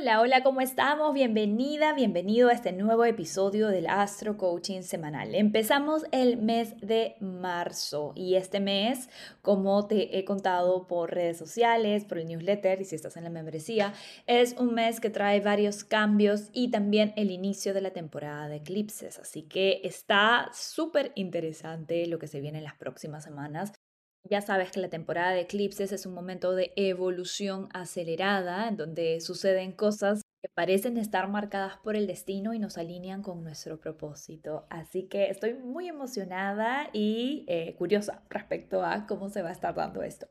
Hola, hola, ¿cómo estamos? Bienvenida, bienvenido a este nuevo episodio del Astro Coaching Semanal. Empezamos el mes de marzo y este mes, como te he contado por redes sociales, por el newsletter y si estás en la membresía, es un mes que trae varios cambios y también el inicio de la temporada de eclipses. Así que está súper interesante lo que se viene en las próximas semanas. Ya sabes que la temporada de eclipses es un momento de evolución acelerada, en donde suceden cosas que parecen estar marcadas por el destino y nos alinean con nuestro propósito. Así que estoy muy emocionada y eh, curiosa respecto a cómo se va a estar dando esto.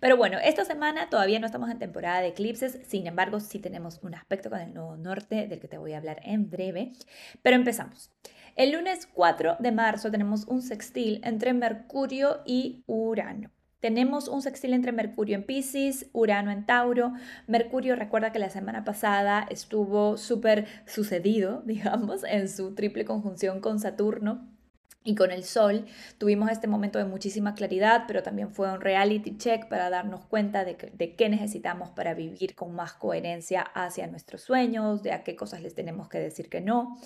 Pero bueno, esta semana todavía no estamos en temporada de eclipses, sin embargo sí tenemos un aspecto con el nuevo norte del que te voy a hablar en breve. Pero empezamos. El lunes 4 de marzo tenemos un sextil entre Mercurio y Urano. Tenemos un sextil entre Mercurio en Pisces, Urano en Tauro. Mercurio, recuerda que la semana pasada estuvo súper sucedido, digamos, en su triple conjunción con Saturno y con el sol tuvimos este momento de muchísima claridad, pero también fue un reality check para darnos cuenta de, qué necesitamos para vivir con más coherencia hacia nuestros sueños, de a qué cosas les tenemos que decir que no.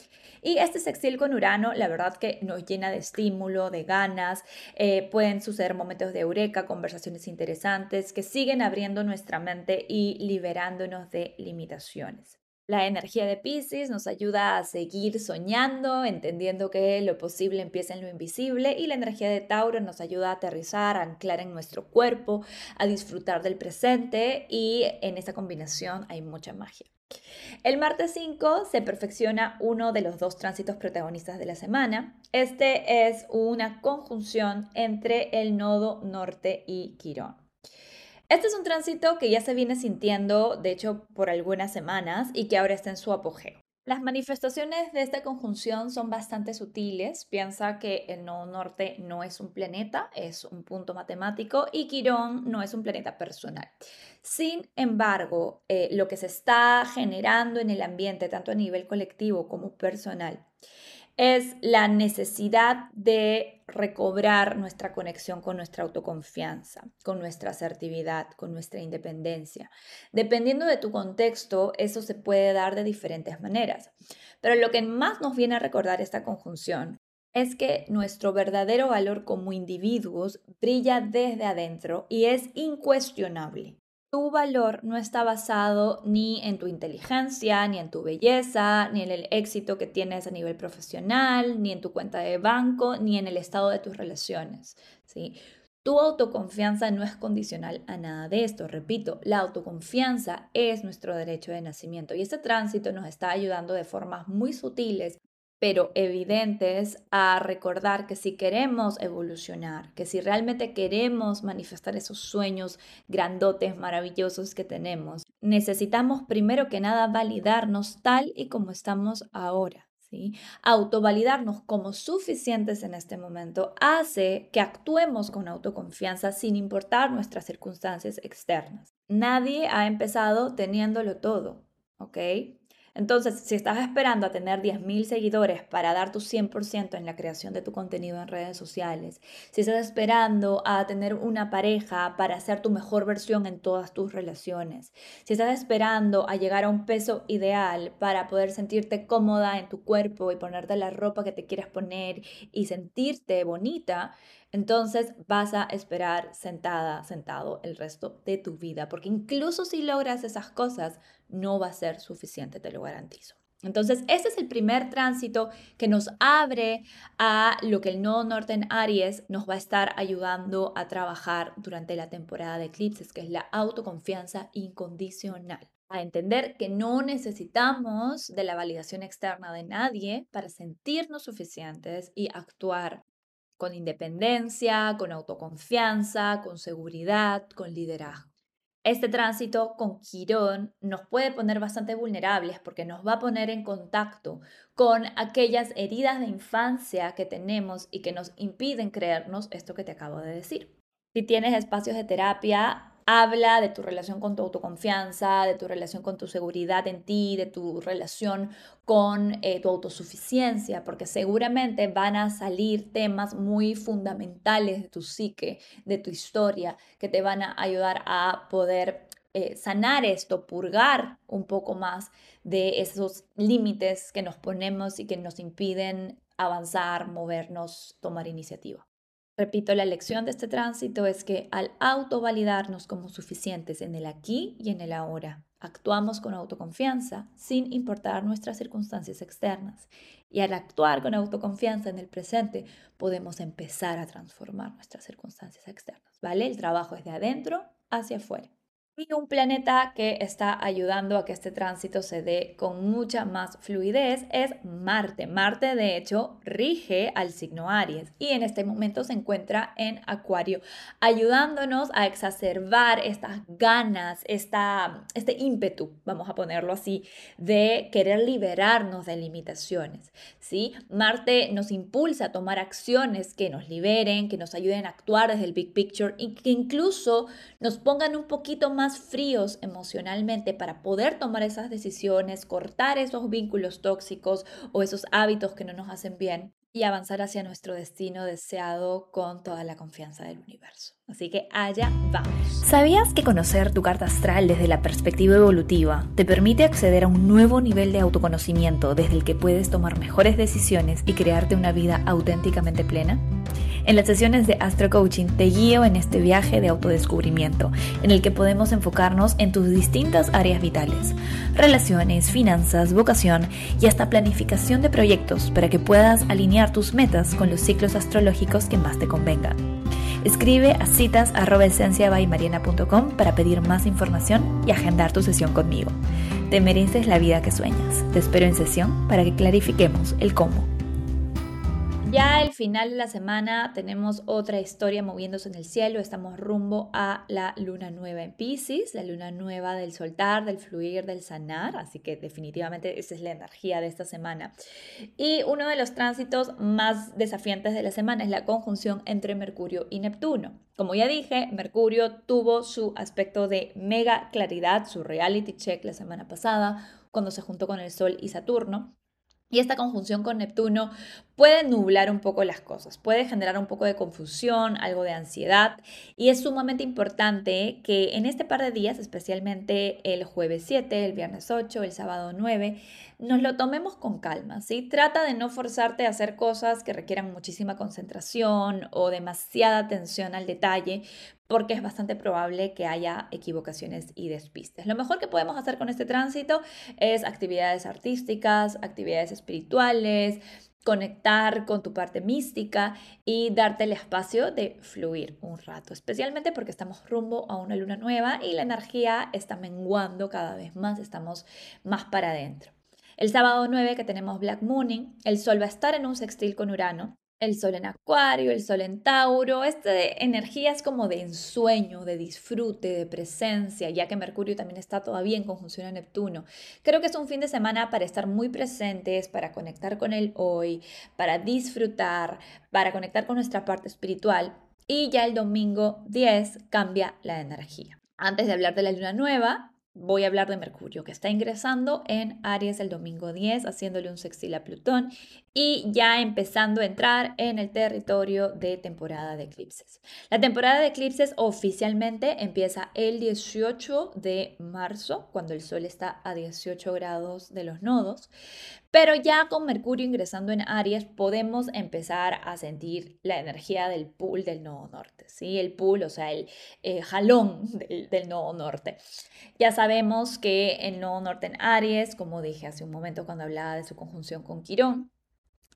Y este sextil con Urano, la verdad que nos llena de estímulo, de ganas, eh, pueden suceder momentos de eureka, conversaciones interesantes que siguen abriendo nuestra mente y liberándonos de limitaciones. La energía de Pisces nos ayuda a seguir soñando, entendiendo que lo posible empieza en lo invisible y la energía de Tauro nos ayuda a aterrizar, a anclar en nuestro cuerpo, a disfrutar del presente y en esa combinación hay mucha magia. El martes 5 se perfecciona uno de los dos tránsitos protagonistas de la semana. Este es una conjunción entre el nodo norte y Quirón. Este es un tránsito que ya se viene sintiendo, de hecho, por algunas semanas y que ahora está en su apogeo. Las manifestaciones de esta conjunción son bastante sutiles. Piensa que el nodo norte no es un planeta, es un punto matemático y Quirón no es un planeta personal. Sin embargo, eh, lo que se está generando en el ambiente, tanto a nivel colectivo como personal, es la necesidad de recobrar nuestra conexión con nuestra autoconfianza, con nuestra asertividad, con nuestra independencia. Dependiendo de tu contexto, eso se puede dar de diferentes maneras. Pero lo que más nos viene a recordar esta conjunción es que nuestro verdadero valor como individuos brilla desde adentro y es incuestionable tu valor no está basado ni en tu inteligencia, ni en tu belleza, ni en el éxito que tienes a nivel profesional, ni en tu cuenta de banco, ni en el estado de tus relaciones. ¿sí? Tu autoconfianza no es condicional a nada de esto. Repito, la autoconfianza es nuestro derecho de nacimiento y este tránsito nos está ayudando de formas muy sutiles pero evidentes a recordar que si queremos evolucionar, que si realmente queremos manifestar esos sueños grandotes, maravillosos que tenemos, necesitamos primero que nada validarnos tal y como estamos ahora. ¿sí? Autovalidarnos como suficientes en este momento hace que actuemos con autoconfianza sin importar nuestras circunstancias externas. Nadie ha empezado teniéndolo todo, ¿ok? Entonces, si estás esperando a tener 10.000 seguidores para dar tu 100% en la creación de tu contenido en redes sociales, si estás esperando a tener una pareja para ser tu mejor versión en todas tus relaciones, si estás esperando a llegar a un peso ideal para poder sentirte cómoda en tu cuerpo y ponerte la ropa que te quieras poner y sentirte bonita, entonces vas a esperar sentada, sentado el resto de tu vida, porque incluso si logras esas cosas, no va a ser suficiente, te lo garantizo. Entonces, ese es el primer tránsito que nos abre a lo que el nodo norte en Aries nos va a estar ayudando a trabajar durante la temporada de eclipses, que es la autoconfianza incondicional. A entender que no necesitamos de la validación externa de nadie para sentirnos suficientes y actuar con independencia, con autoconfianza, con seguridad, con liderazgo. Este tránsito con Quirón nos puede poner bastante vulnerables porque nos va a poner en contacto con aquellas heridas de infancia que tenemos y que nos impiden creernos esto que te acabo de decir. Si tienes espacios de terapia, habla de tu relación con tu autoconfianza, de tu relación con tu seguridad en ti, de tu relación con eh, tu autosuficiencia, porque seguramente van a salir temas muy fundamentales de tu psique, de tu historia, que te van a ayudar a poder eh, sanar esto, purgar un poco más de esos límites que nos ponemos y que nos impiden avanzar, movernos, tomar iniciativa. Repito, la lección de este tránsito es que al autovalidarnos como suficientes en el aquí y en el ahora, actuamos con autoconfianza sin importar nuestras circunstancias externas. Y al actuar con autoconfianza en el presente, podemos empezar a transformar nuestras circunstancias externas, ¿vale? El trabajo es de adentro hacia afuera. Y un planeta que está ayudando a que este tránsito se dé con mucha más fluidez es Marte. Marte, de hecho, rige al signo Aries y en este momento se encuentra en Acuario, ayudándonos a exacerbar estas ganas, esta, este ímpetu, vamos a ponerlo así, de querer liberarnos de limitaciones. ¿sí? Marte nos impulsa a tomar acciones que nos liberen, que nos ayuden a actuar desde el big picture y que incluso nos pongan un poquito más fríos emocionalmente para poder tomar esas decisiones, cortar esos vínculos tóxicos o esos hábitos que no nos hacen bien y avanzar hacia nuestro destino deseado con toda la confianza del universo. Así que allá vamos. ¿Sabías que conocer tu carta astral desde la perspectiva evolutiva te permite acceder a un nuevo nivel de autoconocimiento desde el que puedes tomar mejores decisiones y crearte una vida auténticamente plena? En las sesiones de Astro Coaching te guío en este viaje de autodescubrimiento, en el que podemos enfocarnos en tus distintas áreas vitales, relaciones, finanzas, vocación y hasta planificación de proyectos para que puedas alinear tus metas con los ciclos astrológicos que más te convengan. Escribe a citas.esenciabaymariana.com para pedir más información y agendar tu sesión conmigo. Te mereces la vida que sueñas. Te espero en sesión para que clarifiquemos el cómo. Ya al final de la semana tenemos otra historia moviéndose en el cielo. Estamos rumbo a la luna nueva en Pisces, la luna nueva del soltar, del fluir, del sanar. Así que definitivamente esa es la energía de esta semana. Y uno de los tránsitos más desafiantes de la semana es la conjunción entre Mercurio y Neptuno. Como ya dije, Mercurio tuvo su aspecto de mega claridad, su reality check la semana pasada, cuando se juntó con el Sol y Saturno. Y esta conjunción con Neptuno puede nublar un poco las cosas, puede generar un poco de confusión, algo de ansiedad. Y es sumamente importante que en este par de días, especialmente el jueves 7, el viernes 8, el sábado 9, nos lo tomemos con calma, ¿sí? Trata de no forzarte a hacer cosas que requieran muchísima concentración o demasiada atención al detalle, porque es bastante probable que haya equivocaciones y despistes. Lo mejor que podemos hacer con este tránsito es actividades artísticas, actividades espirituales, conectar con tu parte mística y darte el espacio de fluir un rato, especialmente porque estamos rumbo a una luna nueva y la energía está menguando cada vez más, estamos más para adentro. El sábado 9 que tenemos Black Mooning, el Sol va a estar en un sextil con Urano el sol en acuario, el sol en tauro, esta energía es como de ensueño, de disfrute, de presencia, ya que Mercurio también está todavía en conjunción a Neptuno. Creo que es un fin de semana para estar muy presentes, para conectar con el hoy, para disfrutar, para conectar con nuestra parte espiritual. Y ya el domingo 10 cambia la energía. Antes de hablar de la luna nueva, voy a hablar de Mercurio, que está ingresando en Aries el domingo 10, haciéndole un sextil a Plutón y ya empezando a entrar en el territorio de temporada de eclipses. La temporada de eclipses oficialmente empieza el 18 de marzo, cuando el Sol está a 18 grados de los nodos, pero ya con Mercurio ingresando en Aries podemos empezar a sentir la energía del pool del nodo norte, ¿sí? El pool, o sea, el eh, jalón del, del nodo norte. Ya sabemos que el nodo norte en Aries, como dije hace un momento cuando hablaba de su conjunción con Quirón,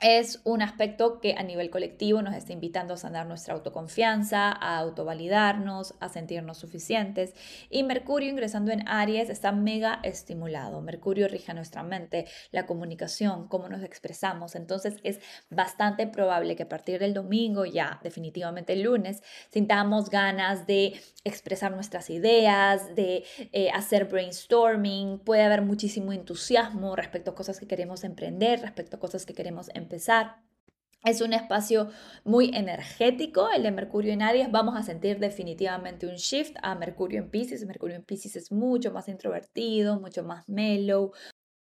es un aspecto que a nivel colectivo nos está invitando a sanar nuestra autoconfianza, a autovalidarnos, a sentirnos suficientes. Y Mercurio ingresando en Aries está mega estimulado. Mercurio rige nuestra mente, la comunicación, cómo nos expresamos. Entonces es bastante probable que a partir del domingo, ya definitivamente el lunes, sintamos ganas de expresar nuestras ideas, de eh, hacer brainstorming. Puede haber muchísimo entusiasmo respecto a cosas que queremos emprender, respecto a cosas que queremos emprender empezar. Es un espacio muy energético, el de Mercurio en Aries. Vamos a sentir definitivamente un shift a Mercurio en Pisces. Mercurio en Pisces es mucho más introvertido, mucho más mellow,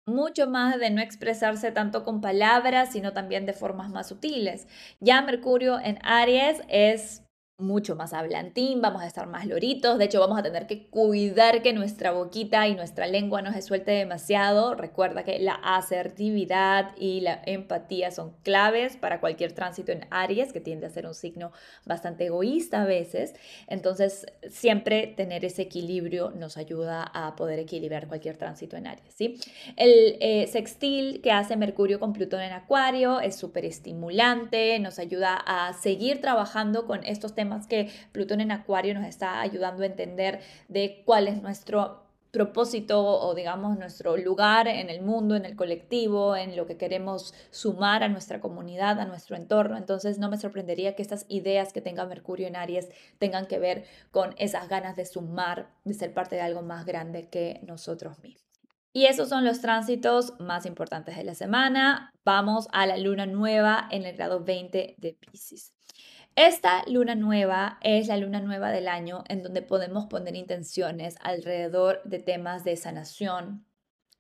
mucho más de no expresarse tanto con palabras, sino también de formas más sutiles. Ya Mercurio en Aries es mucho más hablantín, vamos a estar más loritos, de hecho vamos a tener que cuidar que nuestra boquita y nuestra lengua no se suelte demasiado. Recuerda que la asertividad y la empatía son claves para cualquier tránsito en Aries, que tiende a ser un signo bastante egoísta a veces. Entonces, siempre tener ese equilibrio nos ayuda a poder equilibrar cualquier tránsito en Aries, ¿sí? El eh, sextil que hace Mercurio con Plutón en Acuario es súper estimulante, nos ayuda a seguir trabajando con estos temas más que Plutón en Acuario nos está ayudando a entender de cuál es nuestro propósito o digamos nuestro lugar en el mundo, en el colectivo, en lo que queremos sumar a nuestra comunidad, a nuestro entorno. Entonces no me sorprendería que estas ideas que tenga Mercurio en Aries tengan que ver con esas ganas de sumar, de ser parte de algo más grande que nosotros mismos. Y esos son los tránsitos más importantes de la semana. Vamos a la luna nueva en el grado 20 de Pisces. Esta luna nueva es la luna nueva del año en donde podemos poner intenciones alrededor de temas de sanación,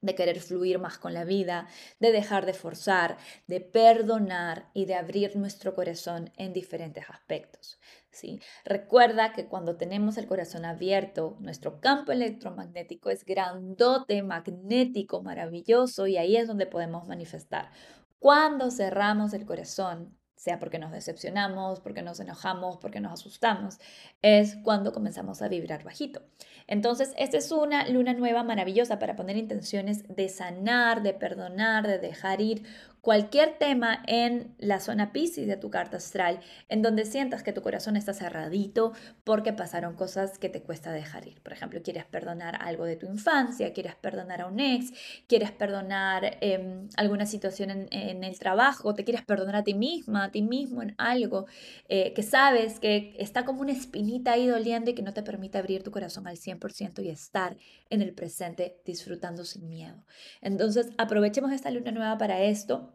de querer fluir más con la vida, de dejar de forzar, de perdonar y de abrir nuestro corazón en diferentes aspectos. ¿sí? Recuerda que cuando tenemos el corazón abierto, nuestro campo electromagnético es grandote, magnético, maravilloso y ahí es donde podemos manifestar. Cuando cerramos el corazón, sea porque nos decepcionamos, porque nos enojamos, porque nos asustamos, es cuando comenzamos a vibrar bajito. Entonces, esta es una luna nueva maravillosa para poner intenciones de sanar, de perdonar, de dejar ir cualquier tema en la zona Pisces de tu carta astral, en donde sientas que tu corazón está cerradito porque pasaron cosas que te cuesta dejar ir. Por ejemplo, quieres perdonar algo de tu infancia, quieres perdonar a un ex, quieres perdonar em, alguna situación en, el trabajo, te quieres perdonar a ti misma, a ti mismo en algo eh, que sabes que está como una espinita ahí doliendo y que no te permite abrir tu corazón al 100% y estar en el presente disfrutando sin miedo. Entonces, aprovechemos esta luna nueva para esto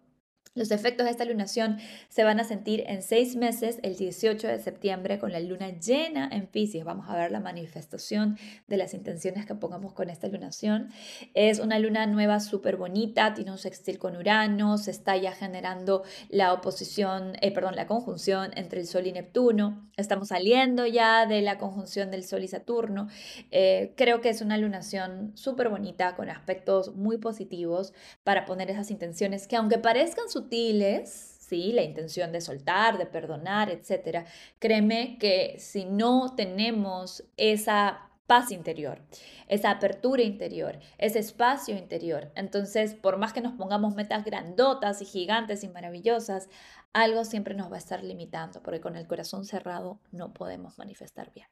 los efectos de esta lunación se van a sentir en seis meses, el 18 de septiembre, con la luna llena en Pisces. Vamos a ver la manifestación de las intenciones que pongamos con esta lunación. Es una luna nueva súper bonita, tiene un sextil con Urano, se está ya generando la oposición, eh, perdón, la conjunción entre el Sol y Neptuno. Estamos saliendo ya de la conjunción del Sol y Saturno. Eh, creo que es una lunación súper bonita, con aspectos muy positivos para poner esas intenciones que aunque parezcan sutiles, ¿sí? la intención de soltar, de perdonar, etc. Créeme que si no tenemos esa paz interior, esa apertura interior, ese espacio interior. Entonces, por más que nos pongamos metas grandotas y gigantes y maravillosas, algo siempre nos va a estar limitando, porque con el corazón cerrado no podemos manifestar bien.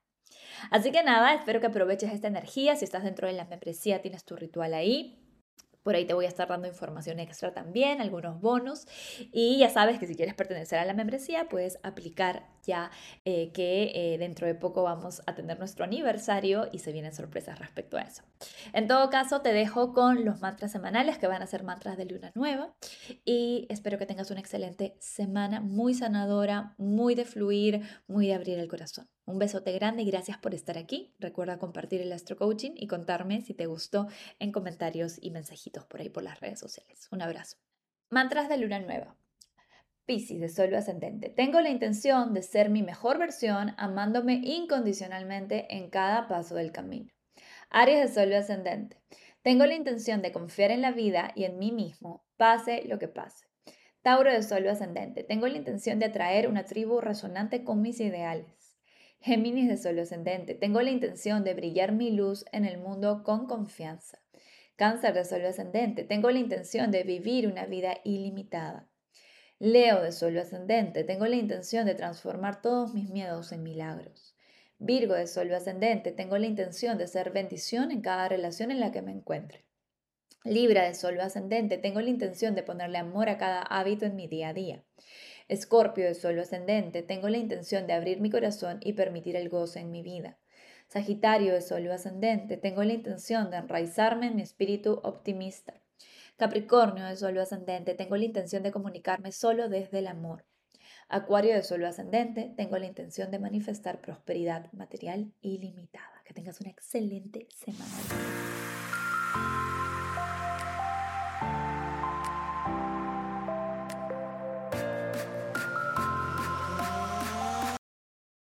Así que nada, espero que aproveches esta energía. Si estás dentro de la membresía, tienes tu ritual ahí. Por ahí te voy a estar dando información extra también, algunos bonos. Y ya sabes que si quieres pertenecer a la membresía, puedes aplicar ya eh, que eh, dentro de poco vamos a tener nuestro aniversario y se vienen sorpresas respecto a eso. En todo caso, te dejo con los mantras semanales que van a ser mantras de luna nueva y espero que tengas una excelente semana, muy sanadora, muy de fluir, muy de abrir el corazón. Un besote grande y gracias por estar aquí. Recuerda compartir el Astro Coaching y contarme si te gustó en comentarios y mensajitos por ahí por las redes sociales. Un abrazo. Mantras de luna nueva. Piscis de Sol ascendente. Tengo la intención de ser mi mejor versión amándome incondicionalmente en cada paso del camino. Aries de Sol ascendente. Tengo la intención de confiar en la vida y en mí mismo, pase lo que pase. Tauro de Sol ascendente. Tengo la intención de atraer una tribu resonante con mis ideales. Géminis de Sol ascendente, tengo la intención de brillar mi luz en el mundo con confianza. Cáncer de Sol ascendente, tengo la intención de vivir una vida ilimitada. Leo de Sol ascendente, tengo la intención de transformar todos mis miedos en milagros. Virgo de Sol ascendente, tengo la intención de ser bendición en cada relación en la que me encuentre. Libra de Sol ascendente, tengo la intención de ponerle amor a cada hábito en mi día a día. Escorpio de Sol ascendente, tengo la intención de abrir mi corazón y permitir el gozo en mi vida. Sagitario de Sol ascendente, tengo la intención de enraizarme en mi espíritu optimista. Capricornio de Sol ascendente, tengo la intención de comunicarme solo desde el amor. Acuario de Sol ascendente, tengo la intención de manifestar prosperidad material ilimitada. Que tengas una excelente semana.